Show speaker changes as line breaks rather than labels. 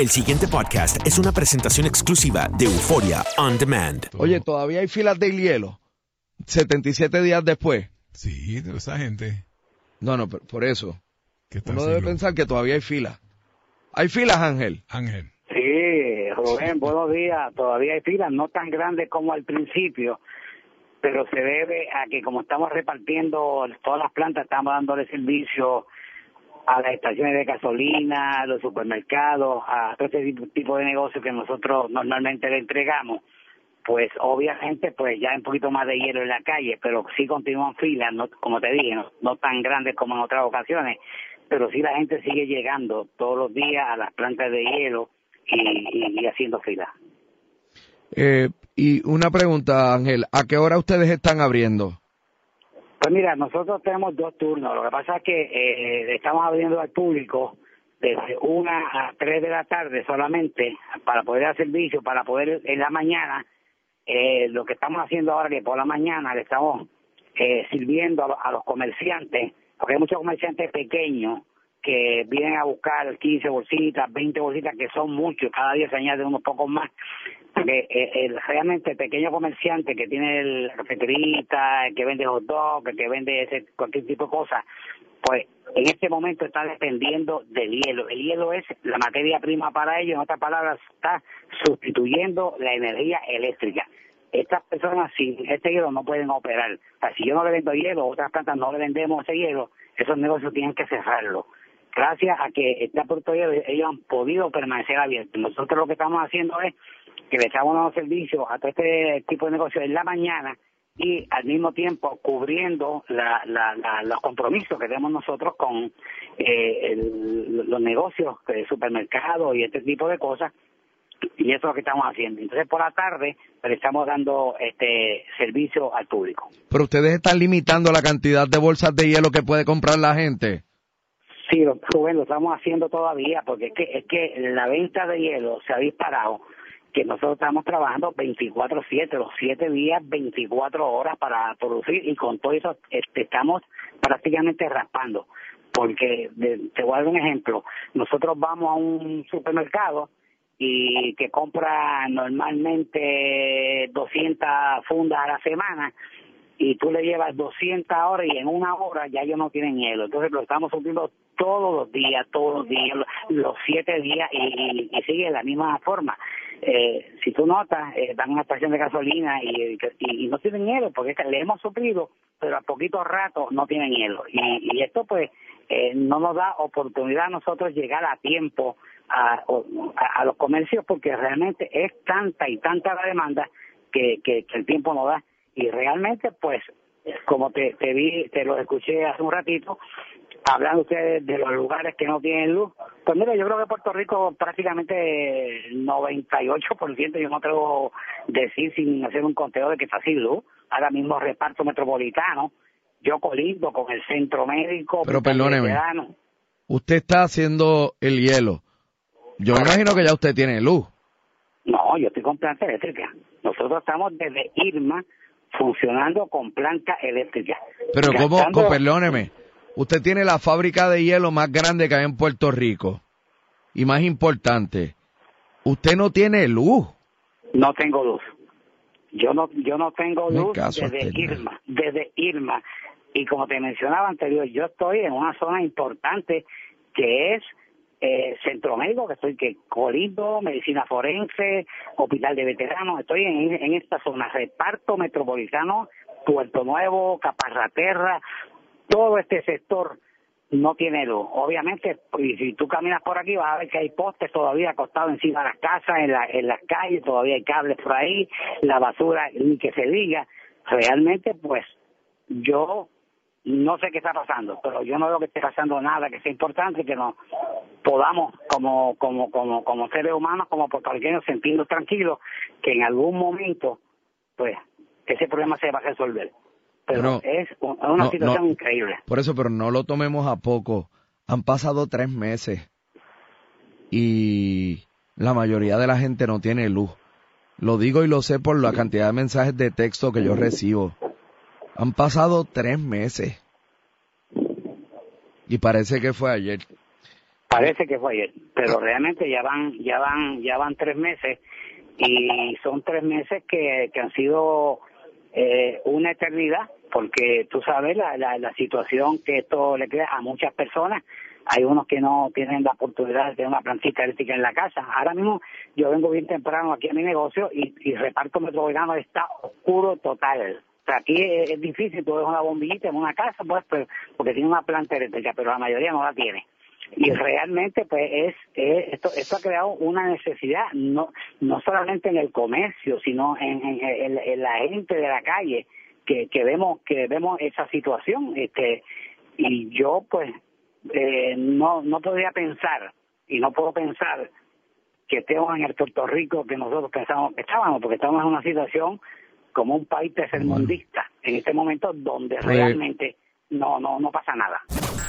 El siguiente podcast es una presentación exclusiva de Euforia On Demand.
Oye, todavía hay filas de hielo. 77 días después.
Sí, de esa gente.
No, no, por, por eso.
que está
Uno debe pensar que todavía hay filas. ¿Hay filas, Ángel?
Ángel.
Sí, Rubén, buenos días. Todavía hay filas, no tan grandes como al principio, pero se debe a que como estamos repartiendo todas las plantas, estamos dándole servicio a las estaciones de gasolina, a los supermercados, a todo este tipo- de negocios que nosotros normalmente le entregamos, pues obviamente pues ya hay un poquito más de hielo en la calle, pero sí continúan filas, no, como te dije, no, tan grandes como en otras ocasiones, pero sí la gente sigue llegando todos los días a las plantas de hielo y, y- y haciendo filas.
Eh, y una pregunta, Ángel. ¿A qué hora ustedes están abriendo?
Pues mira, nosotros tenemos dos turnos. Lo que pasa es que eh, estamos abriendo al público desde una a tres de la tarde solamente para poder dar servicio, para poder en la mañana. eh, lo que estamos haciendo ahora que por la mañana le estamos eh, sirviendo a, lo- a los comerciantes, porque hay muchos comerciantes pequeños que vienen a buscar 15 bolsitas, 20 bolsitas, que son muchos, cada día se añaden unos pocos más. Porque eh, el, realmente pequeño comerciante que tiene el- cafeterita, que vende hot dog, que vende ese, cualquier tipo de cosa, pues en este momento está dependiendo del hielo. El hielo es la materia prima para ellos, en otras palabras, está sustituyendo la energía eléctrica. Estas personas sin este hielo no pueden operar. O si yo no le vendo hielo, otras plantas no le vendemos ese hielo, esos negocios tienen que cerrarlo. Gracias a que está producto de hielo, ellos han podido permanecer abiertos. Nosotros lo que estamos haciendo es que le echamos unos servicios a todo este tipo de negocios en la mañana y al mismo tiempo cubriendo la, la, la- los compromisos que tenemos nosotros con eh, el- los negocios supermercados y este tipo de cosas y eso es lo que estamos haciendo. Entonces por la tarde le estamos dando este servicio al público.
Pero ustedes están limitando la cantidad de bolsas de hielo que puede comprar la gente.
Sí, Rubén, lo estamos haciendo todavía porque es que, es que la venta de hielo se ha disparado, que nosotros estamos trabajando 24/7, los 7 días, 24 horas para producir y con todo eso este, estamos prácticamente raspando. Porque, de- te voy a dar un ejemplo, nosotros vamos a un supermercado y que compra normalmente 200 fundas a la semana y tú le llevas 200 horas y en una hora ya ellos no tienen hielo. Entonces lo estamos sufriendo todos los días, todos los días, los siete días y, y, sigue de la misma forma. Eh, si tú notas, eh, dan una estación de gasolina y, y, no tienen hielo porque le hemos sufrido, pero a poquito rato no tienen hielo. Y, y esto pues eh, no nos da oportunidad a nosotros llegar a tiempo a, a, los comercios porque realmente es tanta y tanta la demanda que, que, el tiempo no da. Y realmente, pues, como te, te vi, te lo escuché hace un ratito, hablando ustedes de los lugares que no tienen luz, pues mira, yo creo que Puerto Rico prácticamente el 98%, yo no atrevo decir sin hacer un conteo de que está sin luz. Ahora mismo reparto metropolitano, yo colindo con el centro médico.
Pero perdóneme, usted está haciendo el hielo yo me imagino que ya usted tiene luz.
No, yo estoy con planta eléctrica. Nosotros estamos desde Irma funcionando con planta eléctrica.
Pero ¿cómo? Perdóneme. Usted tiene la fábrica de hielo más grande que hay en Puerto Rico. Y más importante, usted no tiene luz.
No tengo luz. Yo no, yo no tengo luz desde Irma, desde Irma. Y como te mencionaba anterior, yo estoy en una zona importante que es eh, centro médico, que estoy que Colimbo, medicina forense, hospital de veteranos, estoy en, en esta zona, reparto metropolitano, Puerto Nuevo, Caparraterra, todo este sector no tiene luz. Obviamente, y si tú caminas por aquí vas a ver que hay postes todavía acostados encima de las casas, en, la, en las calles, todavía hay cables por ahí, la basura, ni que se diga. Realmente, pues, yo no sé qué está pasando, pero yo no veo que esté pasando nada que sea importante que nos podamos como como como como seres humanos, como puertorriqueños sentirnos tranquilos que en algún momento pues ese problema se va a resolver. Pero, es una situación increíble.
Por eso, pero no lo tomemos a poco. Han pasado tres meses y la mayoría de la gente no tiene luz. Lo digo y lo sé por la cantidad de mensajes de texto que yo recibo han pasado tres meses. Y parece que fue ayer.
Parece que fue ayer, pero realmente ya van, ya van, ya van tres meses y son tres meses que, que han sido eh, una eternidad, porque tú sabes la, la, la situación que esto le crea a muchas personas. Hay unos que no tienen la oportunidad de tener una plantita eléctrica en la casa. Ahora mismo yo vengo bien temprano aquí a mi negocio y, y reparto metropolitano está oscuro total aquí es, difícil, tú ves una bombillita en una casa, pues, pues, porque tiene una planta eléctrica, pero la mayoría no la tiene. Y realmente, pues, es, esto, esto ha creado una necesidad, no, no solamente en el comercio, sino en, en, la gente de la calle, que, que vemos, que vemos esa situación, este, y yo, pues, eh, no, no podría pensar, y no puedo pensar que estemos en el Puerto Rico que nosotros pensamos que estábamos, porque estamos en una situación como un país tercermundista en este momento donde realmente no, no, no pasa nada.